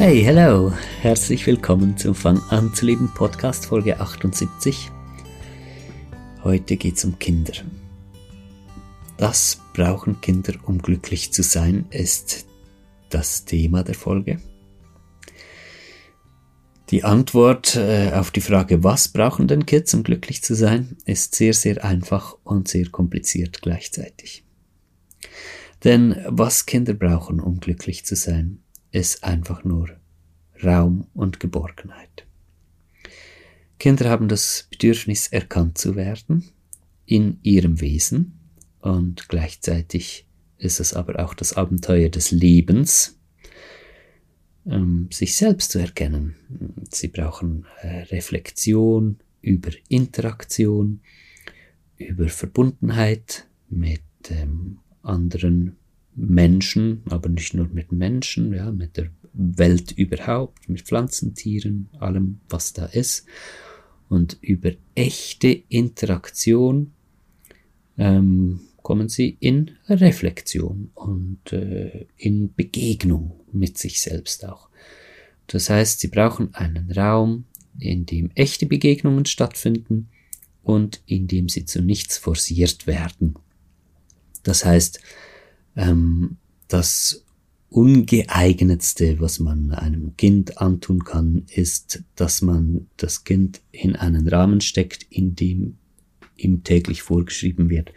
Hey, hello! Herzlich willkommen zum Fang an zu leben Podcast Folge 78. Heute geht's um Kinder. Was brauchen Kinder, um glücklich zu sein, ist das Thema der Folge. Die Antwort äh, auf die Frage, was brauchen denn Kids, um glücklich zu sein, ist sehr, sehr einfach und sehr kompliziert gleichzeitig. Denn was Kinder brauchen, um glücklich zu sein, ist einfach nur Raum und Geborgenheit. Kinder haben das Bedürfnis, erkannt zu werden in ihrem Wesen und gleichzeitig ist es aber auch das Abenteuer des Lebens, ähm, sich selbst zu erkennen. Sie brauchen äh, Reflexion über Interaktion, über Verbundenheit mit ähm, anderen Menschen, aber nicht nur mit Menschen, ja, mit der Welt überhaupt, mit Pflanzen, Tieren, allem, was da ist. Und über echte Interaktion ähm, kommen sie in Reflexion und äh, in Begegnung mit sich selbst auch. Das heißt, sie brauchen einen Raum, in dem echte Begegnungen stattfinden und in dem sie zu nichts forciert werden. Das heißt, ähm, das ungeeignetste, was man einem Kind antun kann, ist, dass man das Kind in einen Rahmen steckt, in dem ihm täglich vorgeschrieben wird,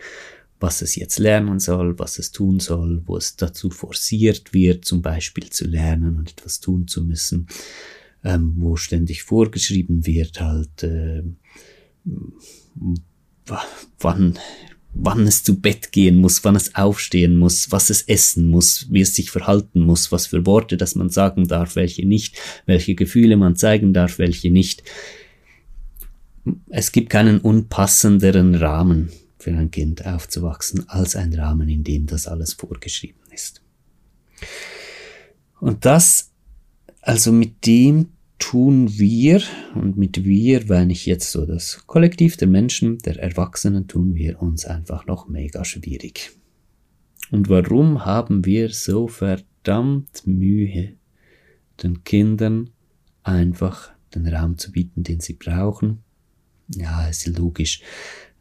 was es jetzt lernen soll, was es tun soll, wo es dazu forciert wird, zum Beispiel zu lernen und etwas tun zu müssen, ähm, wo ständig vorgeschrieben wird, halt, äh, wann, wann es zu Bett gehen muss, wann es aufstehen muss, was es essen muss, wie es sich verhalten muss, was für Worte das man sagen darf, welche nicht, welche Gefühle man zeigen darf, welche nicht. Es gibt keinen unpassenderen Rahmen für ein Kind aufzuwachsen als ein Rahmen, in dem das alles vorgeschrieben ist. Und das, also mit dem tun wir, und mit wir meine ich jetzt so das Kollektiv der Menschen, der Erwachsenen, tun wir uns einfach noch mega schwierig. Und warum haben wir so verdammt Mühe, den Kindern einfach den Raum zu bieten, den sie brauchen? Ja, ist logisch,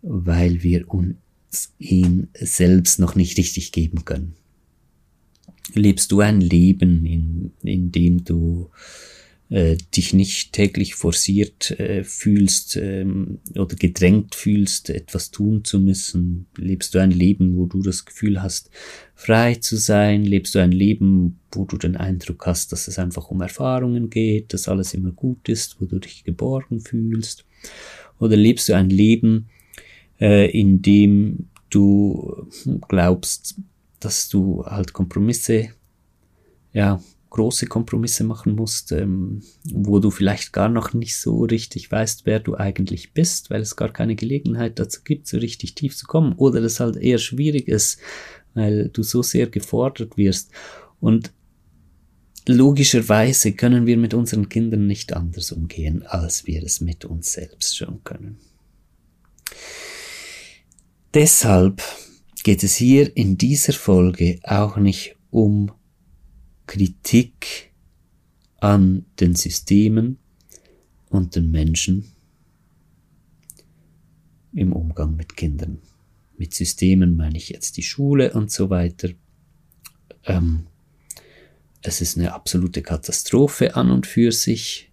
weil wir uns ihn selbst noch nicht richtig geben können. Lebst du ein Leben, in, in dem du äh, dich nicht täglich forciert äh, fühlst ähm, oder gedrängt fühlst, etwas tun zu müssen? Lebst du ein Leben, wo du das Gefühl hast, frei zu sein? Lebst du ein Leben, wo du den Eindruck hast, dass es einfach um Erfahrungen geht, dass alles immer gut ist, wo du dich geborgen fühlst? Oder lebst du ein Leben, äh, in dem du glaubst, dass du halt Kompromisse ja, große Kompromisse machen musst, ähm, wo du vielleicht gar noch nicht so richtig weißt, wer du eigentlich bist, weil es gar keine Gelegenheit dazu gibt, so richtig tief zu kommen, oder das halt eher schwierig ist, weil du so sehr gefordert wirst. Und logischerweise können wir mit unseren Kindern nicht anders umgehen, als wir es mit uns selbst schon können. Deshalb geht es hier in dieser Folge auch nicht um Kritik an den Systemen und den Menschen im Umgang mit Kindern. Mit Systemen meine ich jetzt die Schule und so weiter. Ähm, es ist eine absolute Katastrophe an und für sich,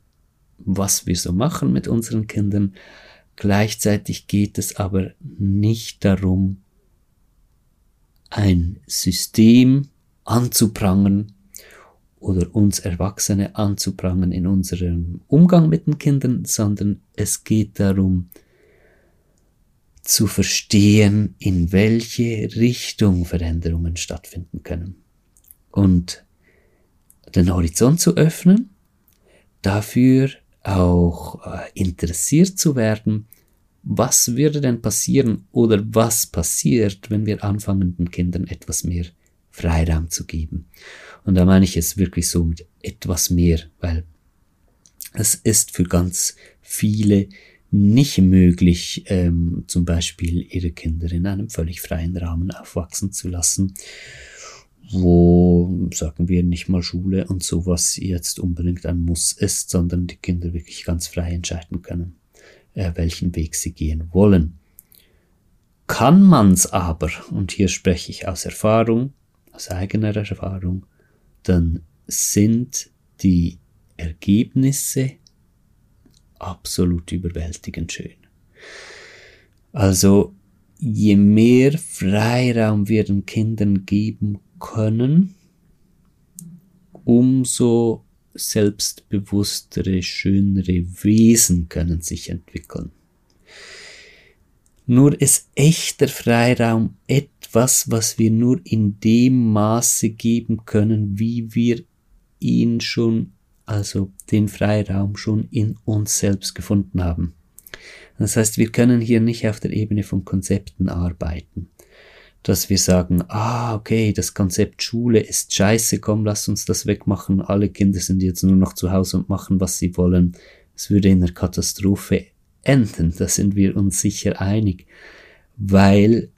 was wir so machen mit unseren Kindern. Gleichzeitig geht es aber nicht darum, ein System anzuprangern, oder uns Erwachsene anzuprangern in unserem Umgang mit den Kindern, sondern es geht darum, zu verstehen, in welche Richtung Veränderungen stattfinden können. Und den Horizont zu öffnen, dafür auch äh, interessiert zu werden, was würde denn passieren oder was passiert, wenn wir anfangen, den Kindern etwas mehr Freiraum zu geben. Und da meine ich es wirklich so mit etwas mehr, weil es ist für ganz viele nicht möglich, ähm, zum Beispiel ihre Kinder in einem völlig freien Rahmen aufwachsen zu lassen, wo, sagen wir, nicht mal Schule und sowas jetzt unbedingt ein Muss ist, sondern die Kinder wirklich ganz frei entscheiden können, äh, welchen Weg sie gehen wollen. Kann man's aber, und hier spreche ich aus Erfahrung, aus eigener Erfahrung, dann sind die Ergebnisse absolut überwältigend schön. Also je mehr Freiraum wir den Kindern geben können, umso selbstbewusstere, schönere Wesen können sich entwickeln. Nur ist echter Freiraum etwas, was wir nur in dem Maße geben können, wie wir ihn schon also den Freiraum schon in uns selbst gefunden haben. Das heißt, wir können hier nicht auf der Ebene von Konzepten arbeiten. Dass wir sagen, ah, okay, das Konzept Schule ist scheiße, komm, lass uns das wegmachen, alle Kinder sind jetzt nur noch zu Hause und machen, was sie wollen. Es würde in einer Katastrophe enden, da sind wir uns sicher einig, weil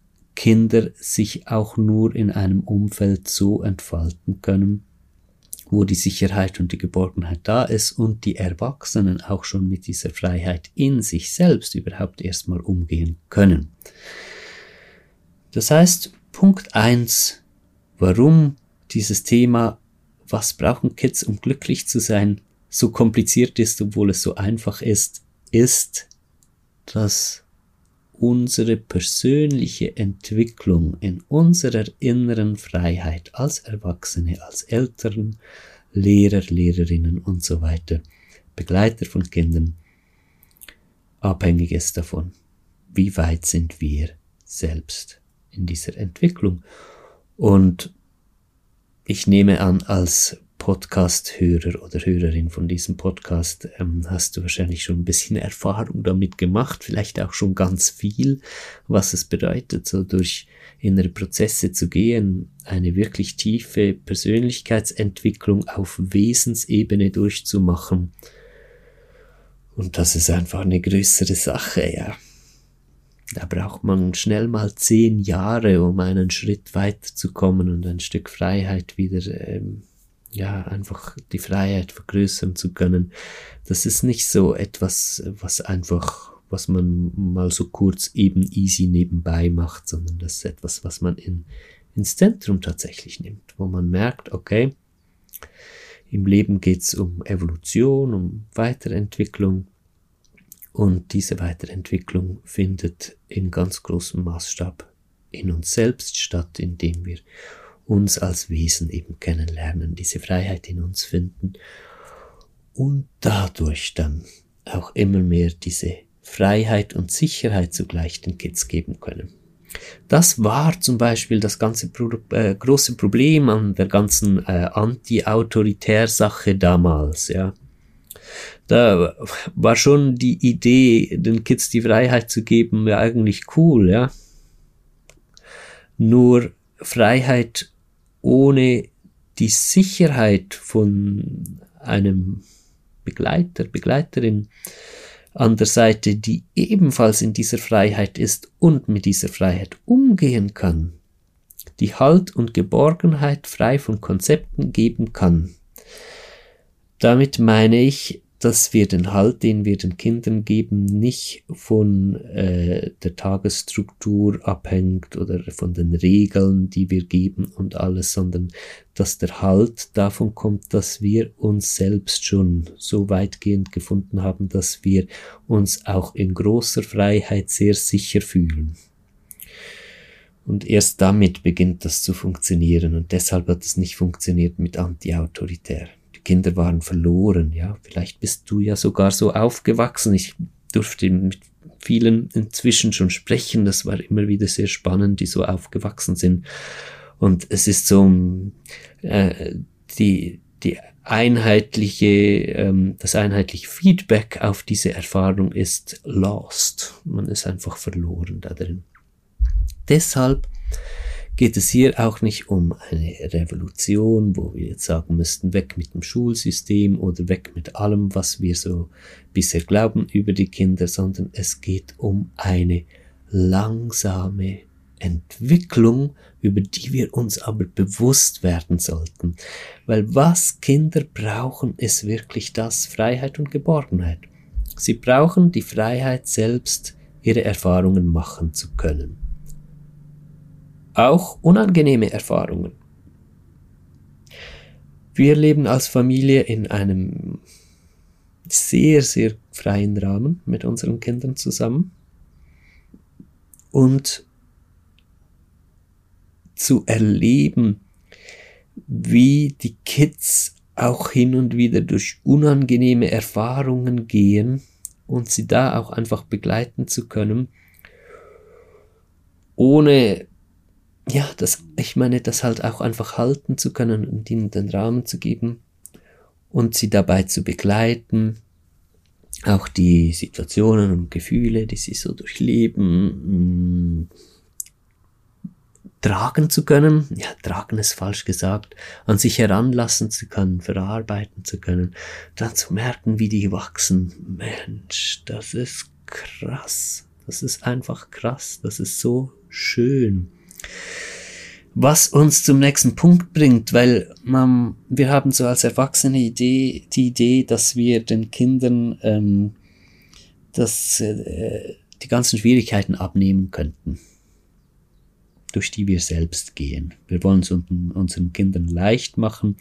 Kinder sich auch nur in einem Umfeld so entfalten können, wo die Sicherheit und die Geborgenheit da ist und die Erwachsenen auch schon mit dieser Freiheit in sich selbst überhaupt erstmal umgehen können. Das heißt, Punkt eins, warum dieses Thema, was brauchen Kids, um glücklich zu sein, so kompliziert ist, obwohl es so einfach ist, ist, dass unsere persönliche Entwicklung in unserer inneren Freiheit als Erwachsene, als Eltern, Lehrer, Lehrerinnen und so weiter, Begleiter von Kindern, abhängig ist davon, wie weit sind wir selbst in dieser Entwicklung. Und ich nehme an, als Podcast-Hörer oder Hörerin von diesem Podcast ähm, hast du wahrscheinlich schon ein bisschen Erfahrung damit gemacht, vielleicht auch schon ganz viel, was es bedeutet, so durch innere Prozesse zu gehen, eine wirklich tiefe Persönlichkeitsentwicklung auf Wesensebene durchzumachen. Und das ist einfach eine größere Sache, ja. Da braucht man schnell mal zehn Jahre, um einen Schritt weiterzukommen und ein Stück Freiheit wieder ähm, ja, einfach die Freiheit vergrößern zu können. Das ist nicht so etwas, was einfach, was man mal so kurz eben easy nebenbei macht, sondern das ist etwas, was man in, ins Zentrum tatsächlich nimmt, wo man merkt, okay, im Leben geht's um Evolution, um Weiterentwicklung und diese Weiterentwicklung findet in ganz großem Maßstab in uns selbst statt, indem wir uns als Wesen eben kennenlernen, diese Freiheit in uns finden und dadurch dann auch immer mehr diese Freiheit und Sicherheit zugleich den Kids geben können. Das war zum Beispiel das ganze Pro äh, große Problem an der ganzen äh, Anti-Autoritär-Sache damals, ja. Da war schon die Idee, den Kids die Freiheit zu geben, ja eigentlich cool, ja. Nur Freiheit ohne die Sicherheit von einem Begleiter, Begleiterin an der Seite, die ebenfalls in dieser Freiheit ist und mit dieser Freiheit umgehen kann, die Halt und Geborgenheit frei von Konzepten geben kann. Damit meine ich, dass wir den Halt, den wir den Kindern geben, nicht von äh, der Tagesstruktur abhängt oder von den Regeln, die wir geben und alles, sondern dass der Halt davon kommt, dass wir uns selbst schon so weitgehend gefunden haben, dass wir uns auch in großer Freiheit sehr sicher fühlen. Und erst damit beginnt das zu funktionieren und deshalb hat es nicht funktioniert mit anti-autoritär. Kinder waren verloren, ja. Vielleicht bist du ja sogar so aufgewachsen. Ich durfte mit vielen inzwischen schon sprechen. Das war immer wieder sehr spannend, die so aufgewachsen sind. Und es ist so, äh, die, die einheitliche, ähm, das einheitliche Feedback auf diese Erfahrung ist lost. Man ist einfach verloren da drin. Deshalb geht es hier auch nicht um eine Revolution, wo wir jetzt sagen müssten, weg mit dem Schulsystem oder weg mit allem, was wir so bisher glauben über die Kinder, sondern es geht um eine langsame Entwicklung, über die wir uns aber bewusst werden sollten. Weil was Kinder brauchen, ist wirklich das Freiheit und Geborgenheit. Sie brauchen die Freiheit selbst, ihre Erfahrungen machen zu können. Auch unangenehme Erfahrungen. Wir leben als Familie in einem sehr, sehr freien Rahmen mit unseren Kindern zusammen. Und zu erleben, wie die Kids auch hin und wieder durch unangenehme Erfahrungen gehen und sie da auch einfach begleiten zu können, ohne ja, das, ich meine, das halt auch einfach halten zu können und ihnen den Rahmen zu geben und sie dabei zu begleiten, auch die Situationen und Gefühle, die sie so durchleben, tragen zu können, ja, tragen ist falsch gesagt, an sich heranlassen zu können, verarbeiten zu können, dann zu merken, wie die wachsen. Mensch, das ist krass. Das ist einfach krass. Das ist so schön. Was uns zum nächsten Punkt bringt, weil man, wir haben so als Erwachsene Idee, die Idee, dass wir den Kindern ähm, das, äh, die ganzen Schwierigkeiten abnehmen könnten durch die wir selbst gehen. Wir wollen es unseren Kindern leicht machen,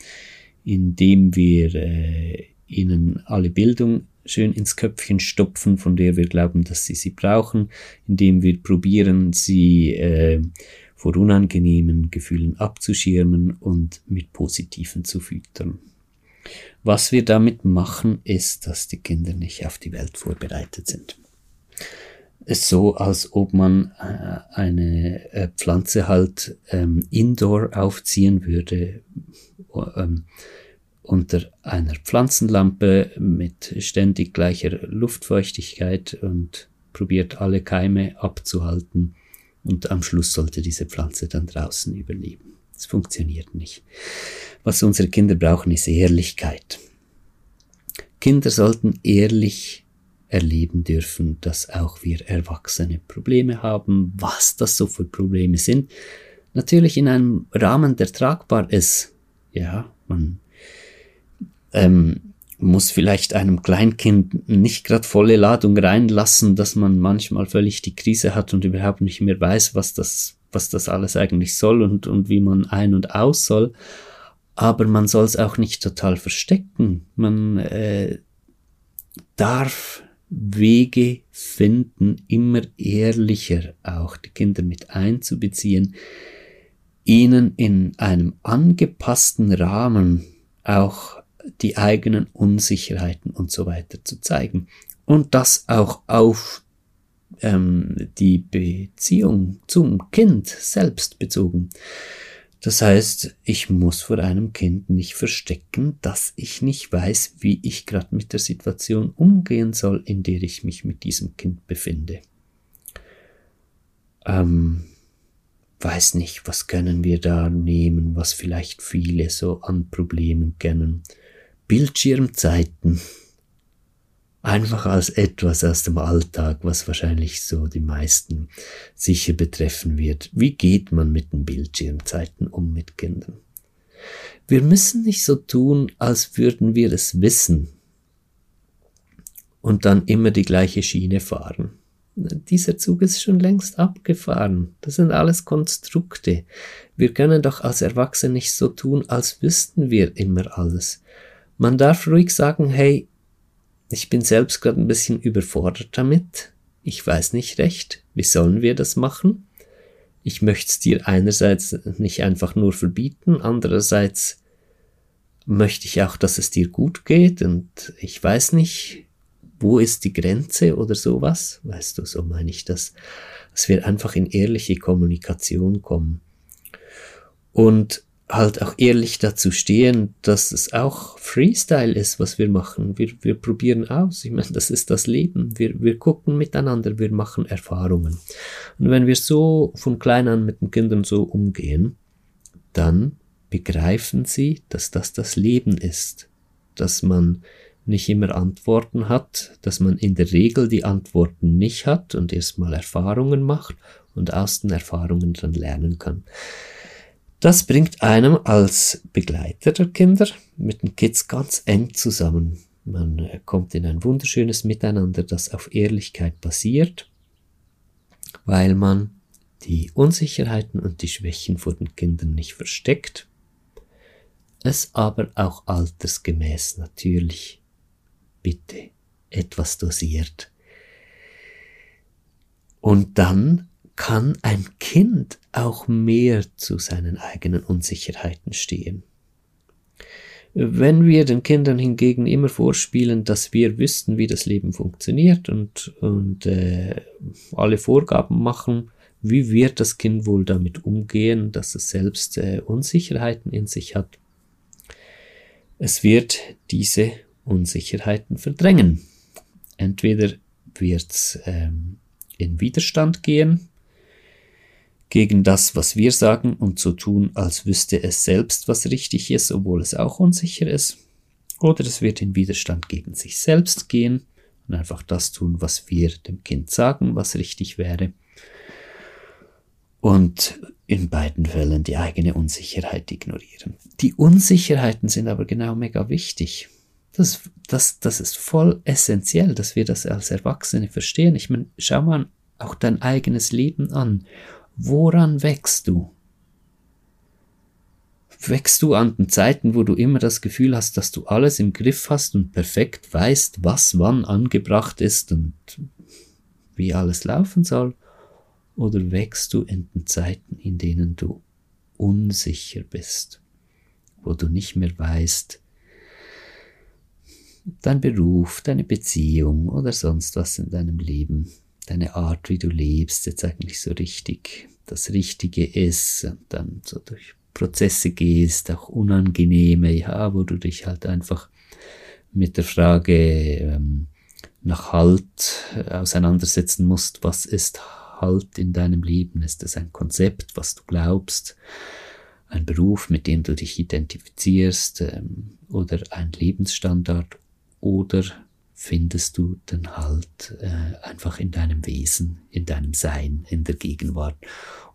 indem wir äh, ihnen alle Bildung schön ins Köpfchen stopfen, von der wir glauben, dass sie sie brauchen, indem wir probieren, sie äh, vor unangenehmen Gefühlen abzuschirmen und mit positiven zu füttern. Was wir damit machen, ist, dass die Kinder nicht auf die Welt vorbereitet sind ist so, als ob man äh, eine äh, Pflanze halt ähm, indoor aufziehen würde, ähm, unter einer Pflanzenlampe mit ständig gleicher Luftfeuchtigkeit und probiert alle Keime abzuhalten und am Schluss sollte diese Pflanze dann draußen überleben. Es funktioniert nicht. Was unsere Kinder brauchen, ist Ehrlichkeit. Kinder sollten ehrlich erleben dürfen, dass auch wir Erwachsene Probleme haben, was das so für Probleme sind. Natürlich in einem Rahmen, der tragbar ist. Ja, man ähm, muss vielleicht einem Kleinkind nicht gerade volle Ladung reinlassen, dass man manchmal völlig die Krise hat und überhaupt nicht mehr weiß, was das, was das alles eigentlich soll und, und wie man ein- und aus soll. Aber man soll es auch nicht total verstecken. Man äh, darf Wege finden, immer ehrlicher auch die Kinder mit einzubeziehen, ihnen in einem angepassten Rahmen auch die eigenen Unsicherheiten und so weiter zu zeigen. Und das auch auf ähm, die Beziehung zum Kind selbst bezogen. Das heißt, ich muss vor einem Kind nicht verstecken, dass ich nicht weiß, wie ich gerade mit der Situation umgehen soll, in der ich mich mit diesem Kind befinde. Ähm, weiß nicht, was können wir da nehmen, was vielleicht viele so an Problemen kennen. Bildschirmzeiten einfach als etwas aus dem Alltag, was wahrscheinlich so die meisten sicher betreffen wird. Wie geht man mit den Bildschirmzeiten um mit Kindern? Wir müssen nicht so tun, als würden wir es wissen und dann immer die gleiche Schiene fahren. Dieser Zug ist schon längst abgefahren. Das sind alles Konstrukte. Wir können doch als Erwachsene nicht so tun, als wüssten wir immer alles. Man darf ruhig sagen, hey, ich bin selbst gerade ein bisschen überfordert damit. Ich weiß nicht recht, wie sollen wir das machen? Ich möchte es dir einerseits nicht einfach nur verbieten, andererseits möchte ich auch, dass es dir gut geht und ich weiß nicht, wo ist die Grenze oder sowas. Weißt du, so meine ich das, dass wir einfach in ehrliche Kommunikation kommen. Und halt auch ehrlich dazu stehen, dass es auch Freestyle ist, was wir machen. Wir, wir probieren aus. Ich meine, das ist das Leben. Wir, wir gucken miteinander, wir machen Erfahrungen. Und wenn wir so von klein an mit den Kindern so umgehen, dann begreifen sie, dass das das Leben ist, dass man nicht immer Antworten hat, dass man in der Regel die Antworten nicht hat und erstmal Erfahrungen macht und aus den Erfahrungen dann lernen kann. Das bringt einem als Begleiter der Kinder mit den Kids ganz eng zusammen. Man äh, kommt in ein wunderschönes Miteinander, das auf Ehrlichkeit basiert, weil man die Unsicherheiten und die Schwächen vor den Kindern nicht versteckt, es aber auch altersgemäß natürlich bitte etwas dosiert. Und dann kann ein Kind auch mehr zu seinen eigenen Unsicherheiten stehen. Wenn wir den Kindern hingegen immer vorspielen, dass wir wüssten, wie das Leben funktioniert und, und äh, alle Vorgaben machen, wie wird das Kind wohl damit umgehen, dass es selbst äh, Unsicherheiten in sich hat? Es wird diese Unsicherheiten verdrängen. Entweder wird es ähm, in Widerstand gehen gegen das, was wir sagen und so tun, als wüsste es selbst, was richtig ist, obwohl es auch unsicher ist. Oder es wird in Widerstand gegen sich selbst gehen und einfach das tun, was wir dem Kind sagen, was richtig wäre. Und in beiden Fällen die eigene Unsicherheit ignorieren. Die Unsicherheiten sind aber genau mega wichtig. Das, das, das ist voll essentiell, dass wir das als Erwachsene verstehen. Ich meine, schau mal auch dein eigenes Leben an Woran wächst du? Wächst du an den Zeiten, wo du immer das Gefühl hast, dass du alles im Griff hast und perfekt weißt, was wann angebracht ist und wie alles laufen soll? Oder wächst du in den Zeiten, in denen du unsicher bist, wo du nicht mehr weißt, dein Beruf, deine Beziehung oder sonst was in deinem Leben deine Art, wie du lebst, jetzt eigentlich so richtig das Richtige ist und dann so durch Prozesse gehst, auch unangenehme, ja, wo du dich halt einfach mit der Frage ähm, nach Halt äh, auseinandersetzen musst, was ist Halt in deinem Leben? Ist es ein Konzept, was du glaubst? Ein Beruf, mit dem du dich identifizierst? Ähm, oder ein Lebensstandard? Oder findest du den Halt äh, einfach in deinem Wesen, in deinem Sein, in der Gegenwart.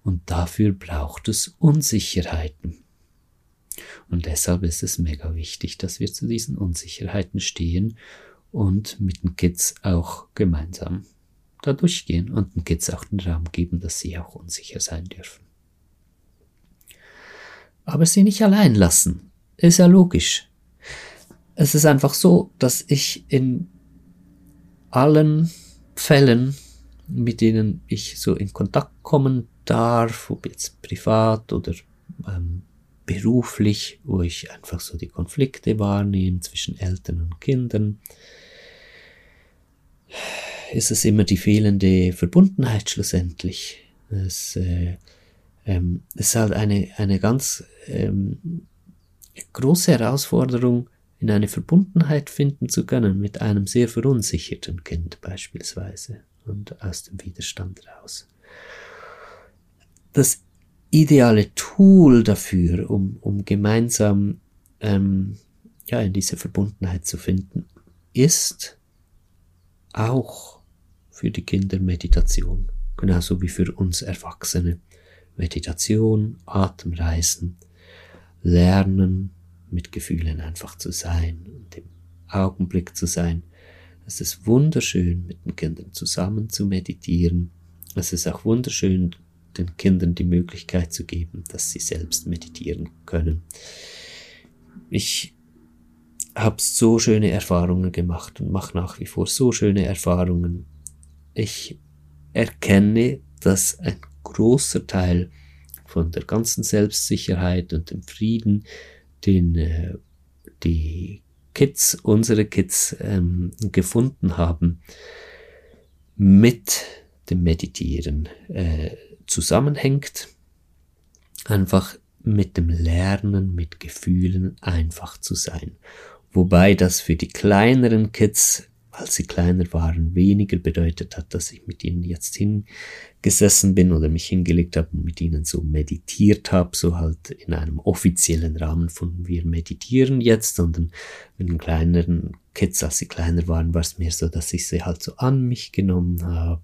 Und dafür braucht es Unsicherheiten. Und deshalb ist es mega wichtig, dass wir zu diesen Unsicherheiten stehen und mit den Kids auch gemeinsam da durchgehen und den Kids auch den Raum geben, dass sie auch unsicher sein dürfen. Aber sie nicht allein lassen. Ist ja logisch. Es ist einfach so, dass ich in allen Fällen, mit denen ich so in Kontakt kommen darf, ob jetzt privat oder ähm, beruflich, wo ich einfach so die Konflikte wahrnehme zwischen Eltern und Kindern, ist es immer die fehlende Verbundenheit schlussendlich. Es äh, ähm, ist halt eine, eine ganz ähm, große Herausforderung, in eine Verbundenheit finden zu können mit einem sehr verunsicherten Kind beispielsweise und aus dem Widerstand raus. Das ideale Tool dafür, um, um gemeinsam ähm, ja, in diese Verbundenheit zu finden, ist auch für die Kinder Meditation, genauso wie für uns Erwachsene. Meditation, Atemreisen, Lernen, mit Gefühlen einfach zu sein und im Augenblick zu sein. Es ist wunderschön, mit den Kindern zusammen zu meditieren. Es ist auch wunderschön, den Kindern die Möglichkeit zu geben, dass sie selbst meditieren können. Ich habe so schöne Erfahrungen gemacht und mache nach wie vor so schöne Erfahrungen. Ich erkenne, dass ein großer Teil von der ganzen Selbstsicherheit und dem Frieden, den äh, die Kids, unsere Kids ähm, gefunden haben, mit dem Meditieren äh, zusammenhängt. Einfach mit dem Lernen, mit Gefühlen einfach zu sein. Wobei das für die kleineren Kids, als sie kleiner waren, weniger bedeutet hat, dass ich mit ihnen jetzt hingesessen bin oder mich hingelegt habe und mit ihnen so meditiert habe, so halt in einem offiziellen Rahmen von wir meditieren jetzt, sondern mit den kleineren Kids, als sie kleiner waren, war es mehr so, dass ich sie halt so an mich genommen habe,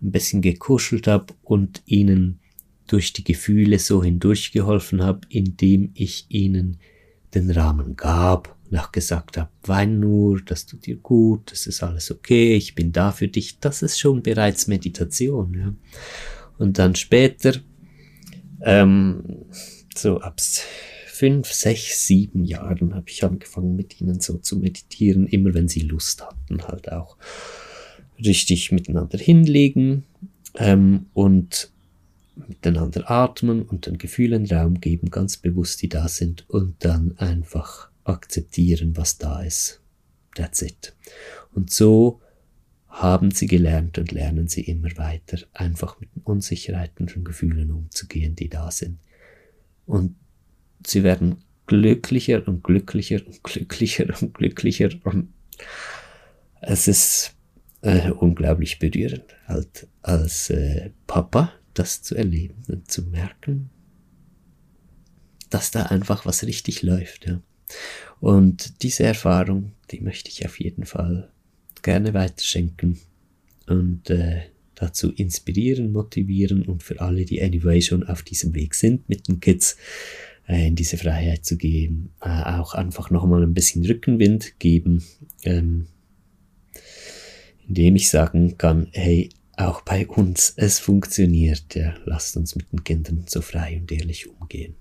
ein bisschen gekuschelt habe und ihnen durch die Gefühle so hindurchgeholfen habe, indem ich ihnen den Rahmen gab und auch gesagt habe, wein nur, das tut dir gut, das ist alles okay, ich bin da für dich, das ist schon bereits Meditation. Ja. Und dann später, ähm, so ab fünf, sechs, sieben Jahren habe ich angefangen mit ihnen so zu meditieren, immer wenn sie Lust hatten, halt auch richtig miteinander hinlegen ähm, und miteinander atmen und den Gefühlen Raum geben, ganz bewusst, die da sind und dann einfach akzeptieren, was da ist. That's it. Und so haben sie gelernt und lernen sie immer weiter, einfach mit den Unsicherheiten und Gefühlen umzugehen, die da sind. Und sie werden glücklicher und glücklicher und glücklicher und glücklicher und es ist äh, unglaublich berührend, halt als äh, Papa das zu erleben und zu merken, dass da einfach was richtig läuft. Ja. Und diese Erfahrung, die möchte ich auf jeden Fall gerne weiterschenken und äh, dazu inspirieren, motivieren und für alle, die anyway schon auf diesem Weg sind, mit den Kids äh, in diese Freiheit zu geben, äh, auch einfach nochmal ein bisschen Rückenwind geben, ähm, indem ich sagen kann, hey, auch bei uns, es funktioniert, ja, lasst uns mit den Kindern so frei und ehrlich umgehen.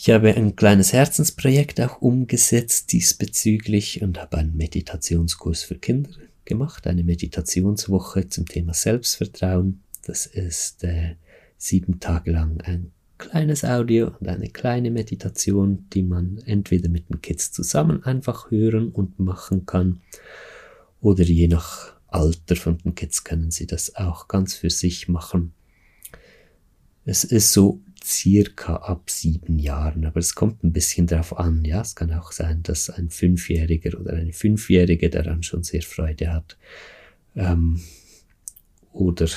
Ich habe ein kleines Herzensprojekt auch umgesetzt diesbezüglich und habe einen Meditationskurs für Kinder gemacht, eine Meditationswoche zum Thema Selbstvertrauen. Das ist äh, sieben Tage lang ein kleines Audio und eine kleine Meditation, die man entweder mit den Kids zusammen einfach hören und machen kann oder je nach Alter von den Kids können sie das auch ganz für sich machen. Es ist so circa ab sieben Jahren, aber es kommt ein bisschen darauf an. Ja, es kann auch sein, dass ein Fünfjähriger oder eine Fünfjährige daran schon sehr Freude hat. Ähm, oder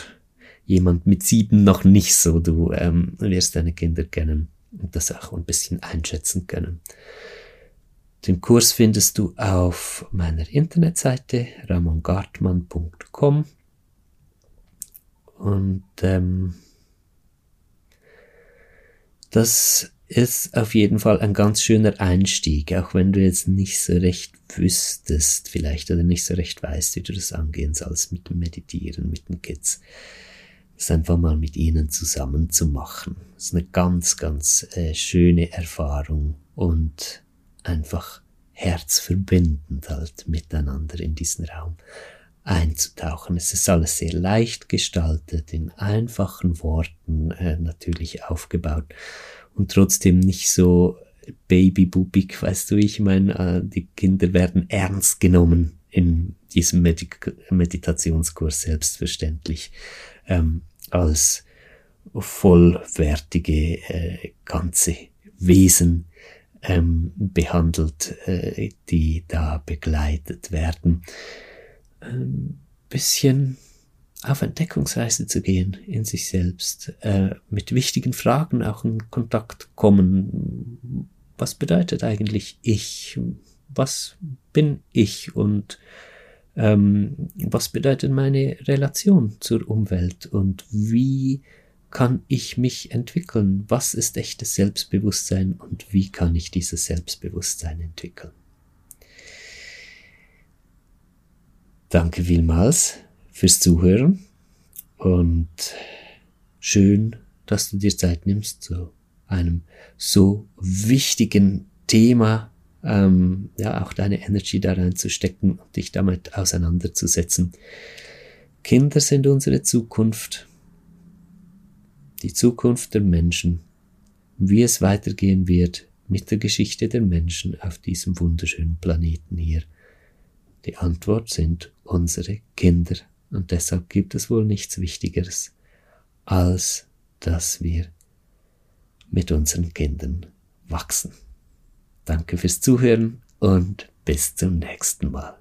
jemand mit sieben noch nicht so. Du ähm, wirst deine Kinder kennen und das auch ein bisschen einschätzen können. Den Kurs findest du auf meiner Internetseite ramongartmann.com und ähm, das ist auf jeden Fall ein ganz schöner Einstieg, auch wenn du jetzt nicht so recht wüsstest vielleicht oder nicht so recht weißt, wie du das angehen sollst mit dem Meditieren, mit den Kids. Das einfach mal mit ihnen zusammen zu machen. Das ist eine ganz, ganz äh, schöne Erfahrung und einfach herzverbindend halt miteinander in diesen Raum einzutauchen. Es ist alles sehr leicht gestaltet, in einfachen Worten äh, natürlich aufgebaut und trotzdem nicht so babybubig, weißt du, ich meine, äh, die Kinder werden ernst genommen in diesem Medik Meditationskurs selbstverständlich ähm, als vollwertige äh, ganze Wesen ähm, behandelt, äh, die da begleitet werden. Ein bisschen auf Entdeckungsreise zu gehen in sich selbst, äh, mit wichtigen Fragen auch in Kontakt kommen. Was bedeutet eigentlich ich? Was bin ich? Und ähm, was bedeutet meine Relation zur Umwelt? Und wie kann ich mich entwickeln? Was ist echtes Selbstbewusstsein und wie kann ich dieses Selbstbewusstsein entwickeln? Danke vielmals fürs Zuhören und schön, dass du dir Zeit nimmst zu einem so wichtigen Thema, ähm, ja, auch deine Energy da reinzustecken und dich damit auseinanderzusetzen. Kinder sind unsere Zukunft die Zukunft der Menschen, wie es weitergehen wird mit der Geschichte der Menschen auf diesem wunderschönen Planeten hier. Die Antwort sind unsere Kinder und deshalb gibt es wohl nichts Wichtigeres, als dass wir mit unseren Kindern wachsen. Danke fürs Zuhören und bis zum nächsten Mal.